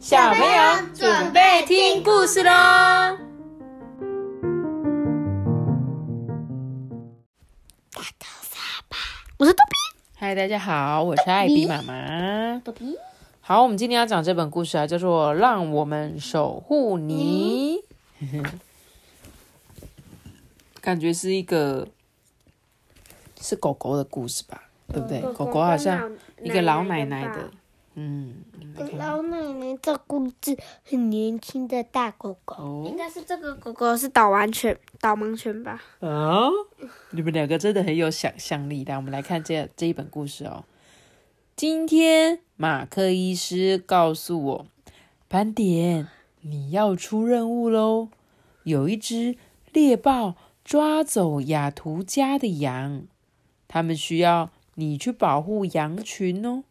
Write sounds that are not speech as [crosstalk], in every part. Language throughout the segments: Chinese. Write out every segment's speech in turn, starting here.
小朋友准备听故事喽！我是豆比。嗨，大家好，我是艾比妈妈。豆比，好，我们今天要讲这本故事啊，叫做《让我们守护你》。感觉是一个是狗狗的故事吧，对不对？狗狗好像一个老奶奶的，嗯，老奶奶照顾一只，很年轻的大狗狗，哦应该是这个狗狗是导盲犬，导盲犬吧？啊，你们两个真的很有想象力。来，我们来看这这一本故事哦。今天马克医师告诉我，斑点，你要出任务喽。有一只猎豹抓走雅图家的羊，他们需要你去保护羊群哦。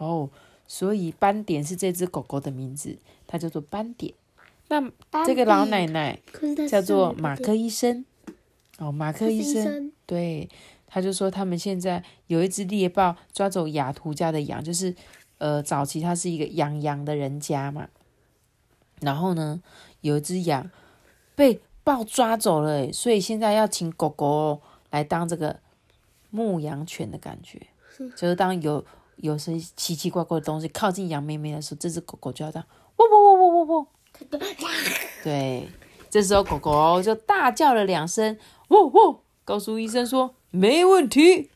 哦，所以斑点是这只狗狗的名字，它叫做斑点。那这个老奶奶叫做马克医生。哦，马克医生，对，他就说他们现在有一只猎豹抓走雅图家的羊，就是呃，早期它是一个养羊的人家嘛，然后呢，有一只羊被豹抓走了，所以现在要请狗狗来当这个牧羊犬的感觉，就是当有有些奇奇怪怪的东西靠近羊妹妹的时候，这只狗狗就要这样喔喔喔喔喔喔。对，这时候狗狗就大叫了两声，喔喔，告诉医生说没问题。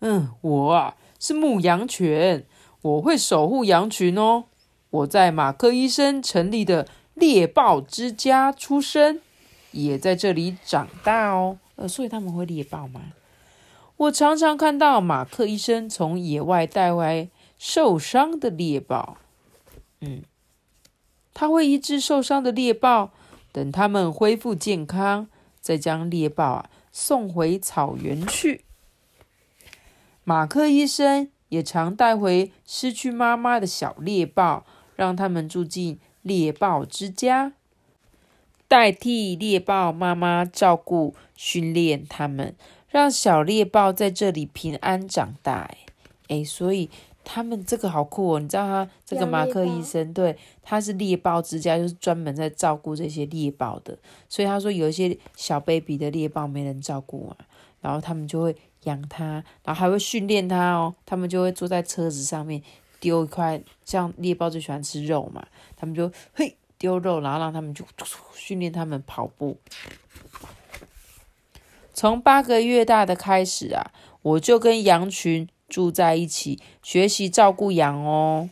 嗯，我啊是牧羊犬，我会守护羊群哦。我在马克医生成立的猎豹之家出生，也在这里长大哦。呃，所以他们会猎豹吗？我常常看到马克医生从野外带回受伤的猎豹。嗯，他会医治受伤的猎豹，等他们恢复健康，再将猎豹啊送回草原去。马克医生也常带回失去妈妈的小猎豹，让他们住进猎豹之家，代替猎豹妈妈照顾、训练它们，让小猎豹在这里平安长大。哎，哎，所以他们这个好酷哦！你知道他这个马克医生，对，他是猎豹之家，就是专门在照顾这些猎豹的。所以他说有一些小 baby 的猎豹没人照顾啊，然后他们就会养它，然后还会训练它哦。他们就会坐在车子上面丢一块，像猎豹最喜欢吃肉嘛，他们就嘿丢肉，然后让他们就训练他们跑步。从八个月大的开始啊，我就跟羊群住在一起，学习照顾羊哦。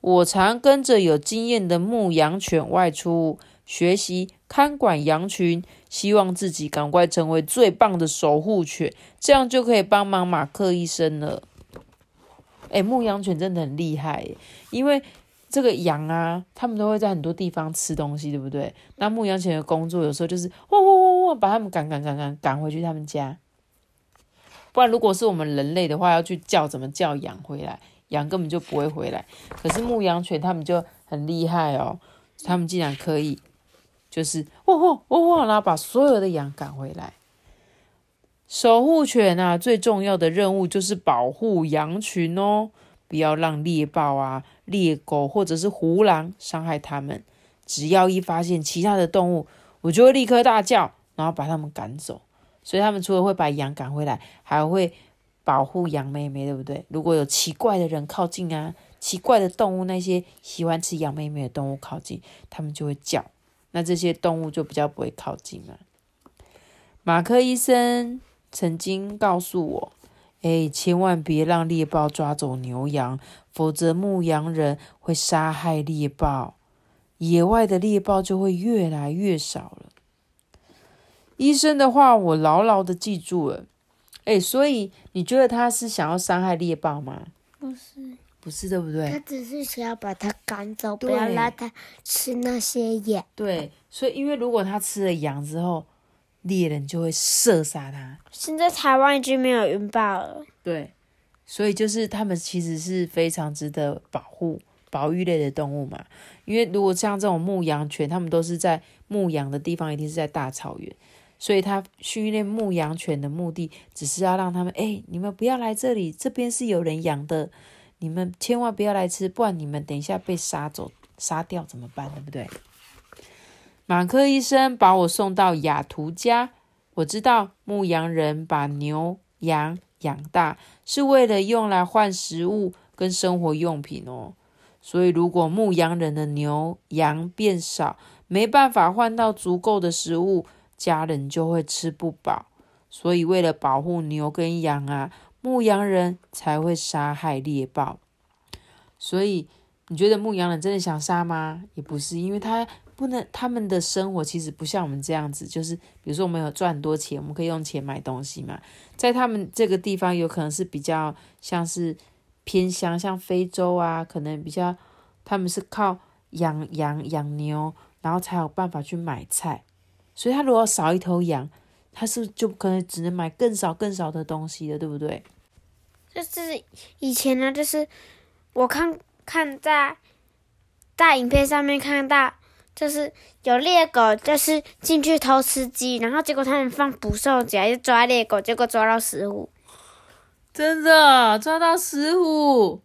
我常跟着有经验的牧羊犬外出学习看管羊群，希望自己赶快成为最棒的守护犬，这样就可以帮忙马克医生了。哎，牧羊犬真的很厉害，因为这个羊啊，他们都会在很多地方吃东西，对不对？那牧羊犬的工作有时候就是汪汪汪汪，把他们赶赶赶赶赶回去他们家。不然，如果是我们人类的话，要去叫怎么叫羊回来，羊根本就不会回来。可是牧羊犬他们就很厉害哦，他们竟然可以就是汪汪汪汪，然后把所有的羊赶回来。守护犬啊，最重要的任务就是保护羊群哦，不要让猎豹啊、猎狗或者是胡狼伤害它们。只要一发现其他的动物，我就会立刻大叫，然后把它们赶走。所以他们除了会把羊赶回来，还会保护羊妹妹，对不对？如果有奇怪的人靠近啊，奇怪的动物，那些喜欢吃羊妹妹的动物靠近，他们就会叫，那这些动物就比较不会靠近了。马克医生曾经告诉我：“哎，千万别让猎豹抓走牛羊，否则牧羊人会杀害猎豹，野外的猎豹就会越来越少了。”医生的话，我牢牢的记住了。哎，所以你觉得他是想要伤害猎豹吗？不是，不是，对不对他？只是想要把它赶走，不要让它吃那些野。对，所以因为如果他吃了羊之后，猎人就会射杀它。现在台湾已经没有云豹了，对，所以就是他们其实是非常值得保护、保育类的动物嘛。因为如果像这种牧羊犬，他们都是在牧羊的地方，一定是在大草原，所以他训练牧羊犬的目的，只是要让他们，哎、你们不要来这里，这边是有人养的，你们千万不要来吃，不然你们等一下被杀走、杀掉怎么办？对不对？马克医生把我送到雅图家。我知道牧羊人把牛羊养大是为了用来换食物跟生活用品哦。所以如果牧羊人的牛羊变少，没办法换到足够的食物，家人就会吃不饱。所以为了保护牛跟羊啊，牧羊人才会杀害猎豹。所以你觉得牧羊人真的想杀吗？也不是，因为他。不能，他们的生活其实不像我们这样子，就是比如说我们有赚很多钱，我们可以用钱买东西嘛。在他们这个地方，有可能是比较像是偏乡，像非洲啊，可能比较他们是靠养羊养牛，然后才有办法去买菜。所以他如果少一头羊，他是不是就可能只能买更少更少的东西了，对不对？就是以前呢，就是我看看在在影片上面看到。就是有猎狗，就是进去偷吃鸡，然后结果他们放捕兽夹就抓猎狗，结果抓到石虎，真的抓到石虎，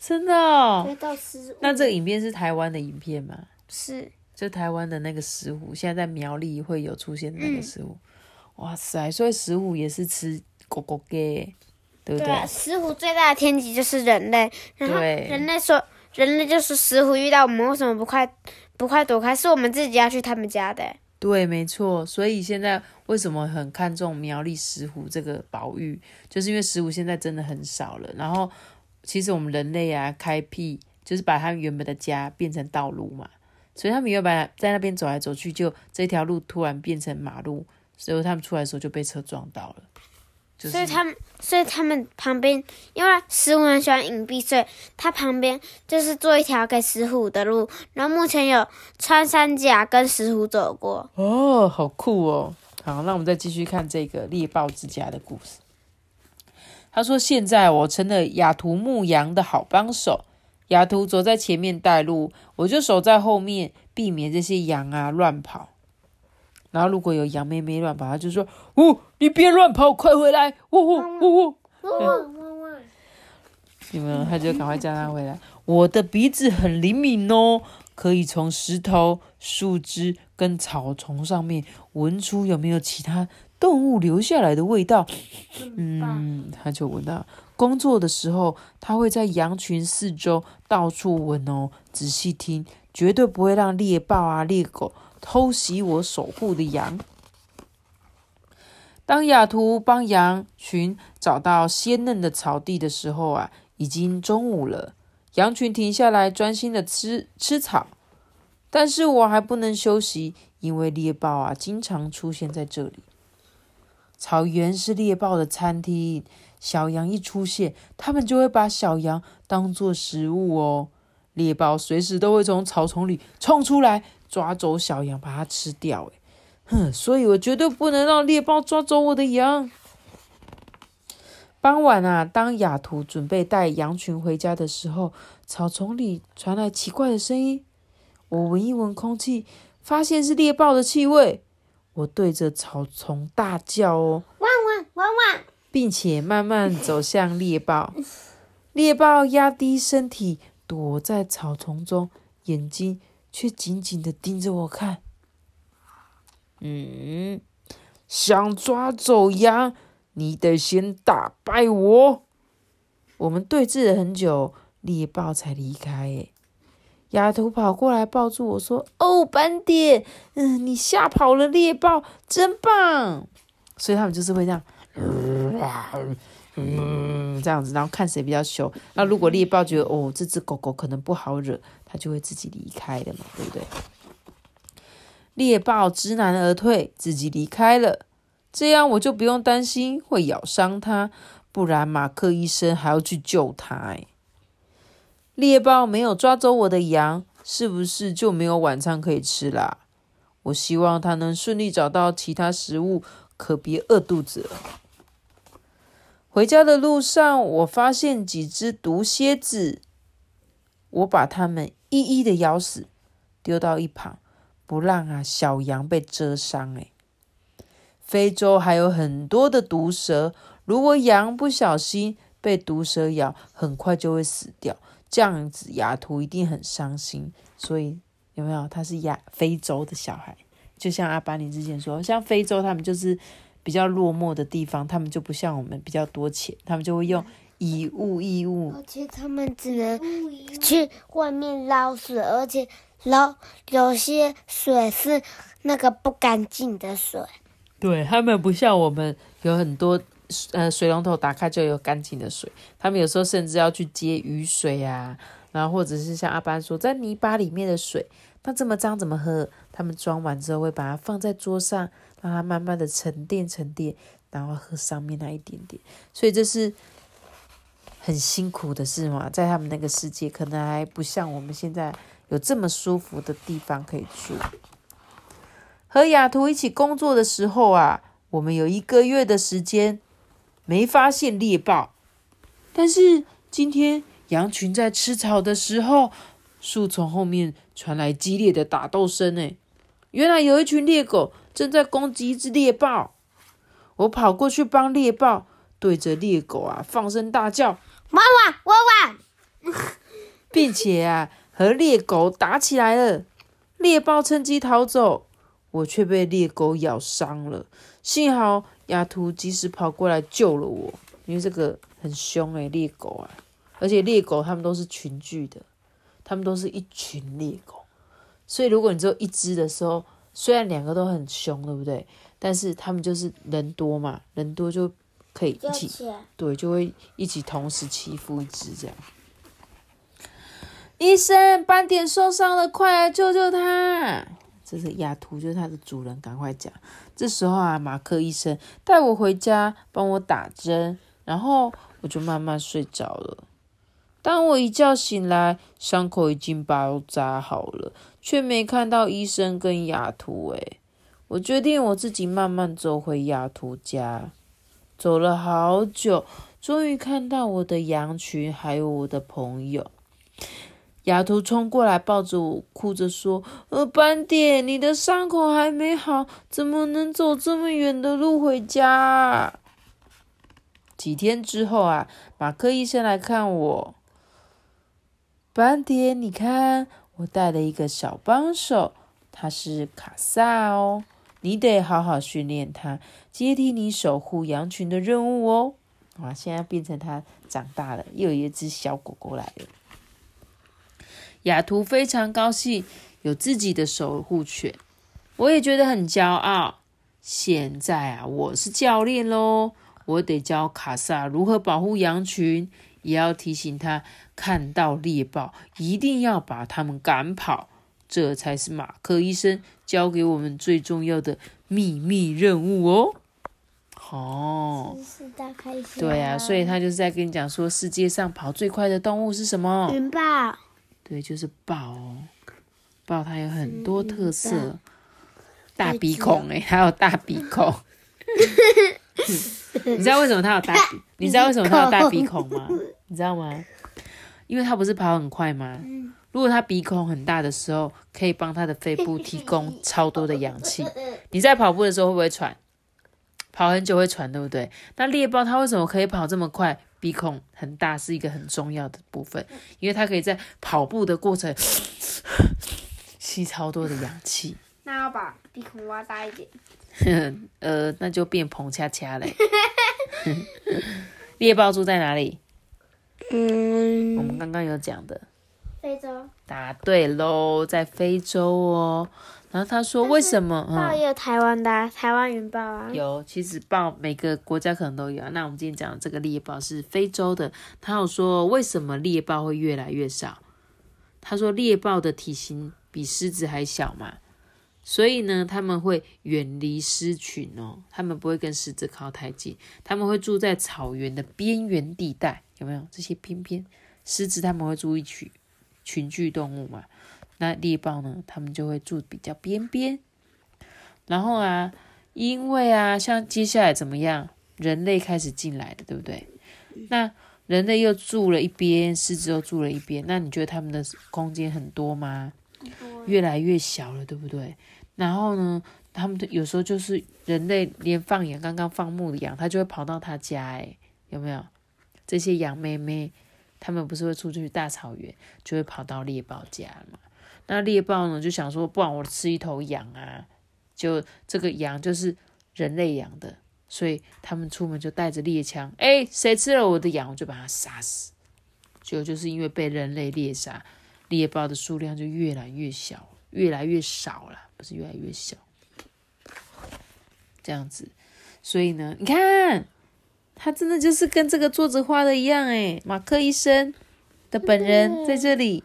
真的。抓到石虎。那这个影片是台湾的影片吗？是，就台湾的那个石虎，现在在苗栗会有出现的那个石虎。哇塞，所以石虎也是吃狗狗给，对不对？石虎最大的天敌就是人类，然后人类说，人类就是石虎遇到我们为什么不快？不快躲开，是我们自己要去他们家的。对，没错。所以现在为什么很看重苗栗石虎这个保育，就是因为石虎现在真的很少了。然后，其实我们人类啊，开辟就是把他们原本的家变成道路嘛，所以他们原本在那边走来走去，就这条路突然变成马路，所以他们出来的时候就被车撞到了。所以他们，所以他们旁边，因为石虎很喜欢隐蔽，所以他旁边就是做一条给石虎的路。然后目前有穿山甲跟石虎走过。哦，好酷哦！好，那我们再继续看这个猎豹之家的故事。他说：“现在我成了雅图牧羊的好帮手，雅图走在前面带路，我就守在后面，避免这些羊啊乱跑。”然后如果有羊妹妹乱跑，他就说：“呜，你别乱跑，快回来！”呜呜呜呜，你们他就赶快叫他回来。我的鼻子很灵敏哦，可以从石头、树枝跟草丛上面闻出有没有其他动物留下来的味道。嗯，他就闻到。工作的时候，他会在羊群四周到处闻哦，仔细听，绝对不会让猎豹啊、猎狗。偷袭我守护的羊。当雅图帮羊群找到鲜嫩的草地的时候啊，已经中午了。羊群停下来，专心的吃吃草。但是我还不能休息，因为猎豹啊，经常出现在这里。草原是猎豹的餐厅，小羊一出现，他们就会把小羊当做食物哦。猎豹随时都会从草丛里冲出来。抓走小羊，把它吃掉。哎，哼！所以我绝对不能让猎豹抓走我的羊。傍晚啊，当雅图准备带羊群回家的时候，草丛里传来奇怪的声音。我闻一闻空气，发现是猎豹的气味。我对着草丛大叫：“哦，汪汪汪汪！”并且慢慢走向猎豹。猎豹压低身体，躲在草丛中，眼睛。却紧紧的盯着我看。嗯，想抓走羊，你得先打败我。我们对峙了很久，猎豹才离开。哎，丫头跑过来抱住我说：“哦，斑点，嗯，你吓跑了猎豹，真棒。”所以他们就是会这样，嗯，这样子，然后看谁比较凶。那如果猎豹觉得哦，这只狗狗可能不好惹。它就会自己离开的嘛，对不对？猎豹知难而退，自己离开了，这样我就不用担心会咬伤它，不然马克医生还要去救它。哎，猎豹没有抓走我的羊，是不是就没有晚餐可以吃啦？我希望它能顺利找到其他食物，可别饿肚子了。回家的路上，我发现几只毒蝎子，我把它们。一一的咬死，丢到一旁，不让啊小羊被蛰伤。哎，非洲还有很多的毒蛇，如果羊不小心被毒蛇咬，很快就会死掉。这样子，雅图一定很伤心。所以有没有？他是亚非洲的小孩，就像阿巴尼之前说，像非洲他们就是比较落寞的地方，他们就不像我们比较多钱，他们就会用以物易物。而且他们只能去外面捞水，而且捞有些水是那个不干净的水。对他们不像我们有很多呃水龙头打开就有干净的水，他们有时候甚至要去接雨水啊，然后或者是像阿班说在泥巴里面的水，那这么脏怎么喝？他们装完之后会把它放在桌上，让它慢慢的沉淀沉淀，然后喝上面那一点点。所以这是很辛苦的事嘛，在他们那个世界可能还不像我们现在有这么舒服的地方可以住。和雅图一起工作的时候啊，我们有一个月的时间没发现猎豹。但是今天羊群在吃草的时候，树丛后面传来激烈的打斗声。哎，原来有一群猎狗正在攻击一只猎豹。我跑过去帮猎豹，对着猎狗啊放声大叫：“汪汪汪汪！[laughs] ”并且啊和猎狗打起来了。猎豹趁机逃走。我却被猎狗咬伤了，幸好雅图及时跑过来救了我。因为这个很凶诶，猎狗啊，而且猎狗它们都是群聚的，它们都是一群猎狗，所以如果你只有一只的时候，虽然两个都很凶，对不对？但是他们就是人多嘛，人多就可以一起，对，就会一起同时欺负一只这样。医生，斑点受伤了，快来救救他！这是雅图，就是它的主人。赶快讲。这时候啊，马克医生带我回家，帮我打针，然后我就慢慢睡着了。当我一觉醒来，伤口已经包扎好了，却没看到医生跟雅图。诶，我决定我自己慢慢走回雅图家。走了好久，终于看到我的羊群，还有我的朋友。雅图冲过来，抱着我，哭着说：“呃，斑点，你的伤口还没好，怎么能走这么远的路回家？”几天之后啊，马克医生来看我。斑点，你看，我带了一个小帮手，他是卡萨哦，你得好好训练他，接替你守护羊群的任务哦。啊，现在变成他长大了，又有一只小狗狗来了。雅图非常高兴有自己的守护犬，我也觉得很骄傲。现在啊，我是教练喽，我得教卡萨如何保护羊群，也要提醒他看到猎豹一定要把它们赶跑。这才是马克医生教给我们最重要的秘密任务哦。哦，对啊，所以他就是在跟你讲说，世界上跑最快的动物是什么？云豹。对，就是豹哦，豹它有很多特色，大鼻孔哎，它有大鼻孔。[laughs] 你知道为什么它有大鼻？你知道为什么它有大鼻孔吗？[laughs] 你知道吗？因为它不是跑很快吗？如果它鼻孔很大的时候，可以帮它的肺部提供超多的氧气。[laughs] 你在跑步的时候会不会喘？跑很久会喘，对不对？那猎豹它为什么可以跑这么快？鼻孔很大是一个很重要的部分，因为它可以在跑步的过程 [coughs] 吸超多的氧气。那要把鼻孔挖大一点。[laughs] 呃，那就变蓬恰恰嘞。[laughs] 猎豹住在哪里？嗯，我们刚刚有讲的。非洲。答对喽，在非洲哦。然后他说：“为什么？”豹也有台湾的，台湾云豹啊。有，其实豹每个国家可能都有啊。那我们今天讲的这个猎豹是非洲的。他有说为什么猎豹会越来越少？他说猎豹的体型比狮子还小嘛，所以呢，他们会远离狮群哦，他们不会跟狮子靠太近，他们会住在草原的边缘地带，有没有？这些偏偏狮子他们会住一群群居动物嘛。那猎豹呢？他们就会住比较边边。然后啊，因为啊，像接下来怎么样？人类开始进来的，对不对？那人类又住了一边，狮子又住了一边。那你觉得他们的空间很多吗？越来越小了，对不对？然后呢，他们有时候就是人类连放羊，刚刚放牧的羊，他就会跑到他家，哎，有没有？这些羊妹妹，他们不是会出去大草原，就会跑到猎豹家嘛。那猎豹呢就想说，不然我吃一头羊啊，就这个羊就是人类养的，所以他们出门就带着猎枪，哎，谁吃了我的羊，我就把它杀死。就就是因为被人类猎杀，猎豹的数量就越来越小，越来越少了，不是越来越小，这样子。所以呢，你看，他真的就是跟这个作者画的一样，诶，马克医生的本人在这里。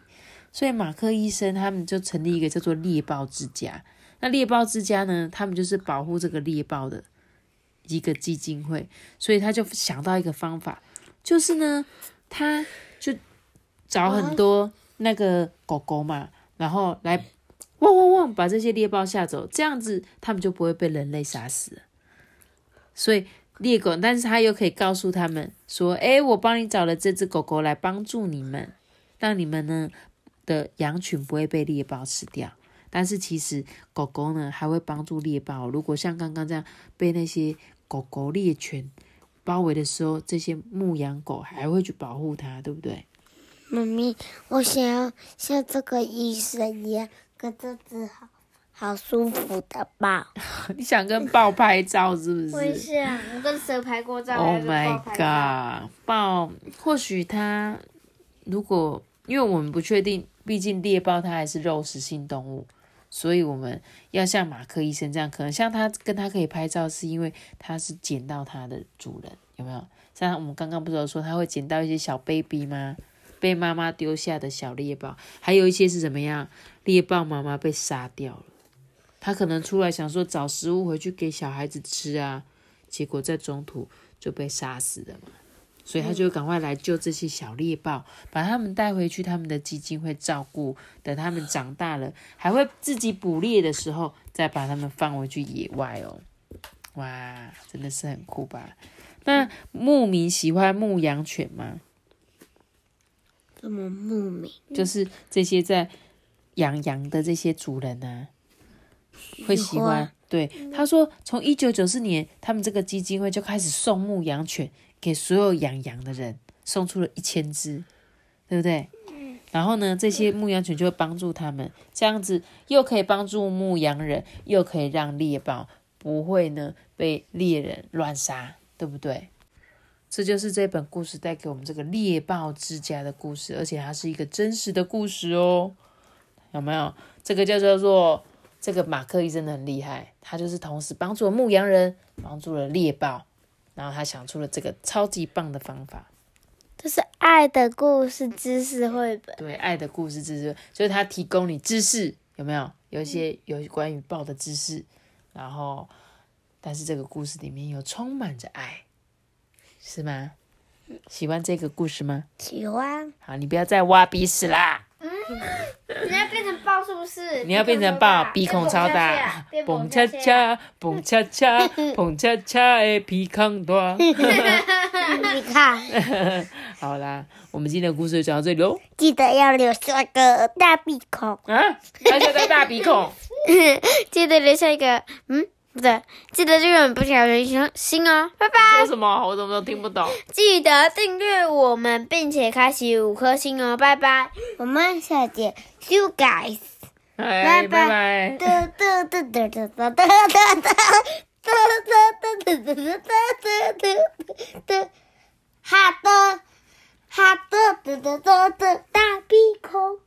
所以马克医生他们就成立一个叫做猎豹之家。那猎豹之家呢，他们就是保护这个猎豹的一个基金会。所以他就想到一个方法，就是呢，他就找很多那个狗狗嘛，然后来汪汪汪把这些猎豹吓走，这样子他们就不会被人类杀死了。所以猎狗，但是他又可以告诉他们说：“哎，我帮你找了这只狗狗来帮助你们，让你们呢。”的羊群不会被猎豹吃掉，但是其实狗狗呢还会帮助猎豹。如果像刚刚这样被那些狗狗猎犬包围的时候，这些牧羊狗还会去保护它，对不对？妈咪，我想要像这个医生一样跟这只好好舒服的豹。[laughs] 你想跟豹拍照是不是？我想，我跟蛇拍过照。Oh my god！豹或许它如果因为我们不确定。毕竟猎豹它还是肉食性动物，所以我们要像马克医生这样，可能像他跟他可以拍照，是因为他是捡到它的主人，有没有？像我们刚刚不是有说他会捡到一些小 baby 吗？被妈妈丢下的小猎豹，还有一些是怎么样？猎豹妈妈被杀掉了，他可能出来想说找食物回去给小孩子吃啊，结果在中途就被杀死了嘛。所以他就赶快来救这些小猎豹，把他们带回去他们的基金会照顾。等他们长大了，还会自己捕猎的时候，再把他们放回去野外哦。哇，真的是很酷吧？那牧民喜欢牧羊犬吗？什么牧民？就是这些在养羊的这些主人呢，会喜欢。对，他说从一九九四年，他们这个基金会就开始送牧羊犬。给所有养羊的人送出了一千只，对不对？然后呢，这些牧羊犬就会帮助他们，这样子又可以帮助牧羊人，又可以让猎豹不会呢被猎人乱杀，对不对？这就是这本故事带给我们这个猎豹之家的故事，而且它是一个真实的故事哦。有没有？这个叫叫做这个马克医生很厉害，他就是同时帮助了牧羊人，帮助了猎豹。然后他想出了这个超级棒的方法，这是爱的故事知识绘本。对，爱的故事知识，就是他提供你知识，有没有？有一些有关于豹的知识，然后，但是这个故事里面又充满着爱，是吗？喜欢这个故事吗？喜欢。好，你不要再挖鼻屎啦。[laughs] 不是？你要变成豹，鼻孔超大，[laughs] [laughs] 蹦恰恰，蹦恰恰，蹦恰恰的鼻孔大。[laughs] 你看，好啦，我们今天的故事就讲到这里喽。记得要留下个大鼻孔啊！留下个大鼻孔。记得留下一个嗯。不对，记得订阅不小心心哦，拜拜。说什么？我怎么都听不懂。记得订阅我们，并且开启五颗星哦，拜拜。我们下节，See you guys，拜拜，嘟嘟嘟嘟嘟嘟嘟嘟嘟嘟嘟嘟嘟嘟嘟，哈的哈的嘟嘟嘟的大鼻孔。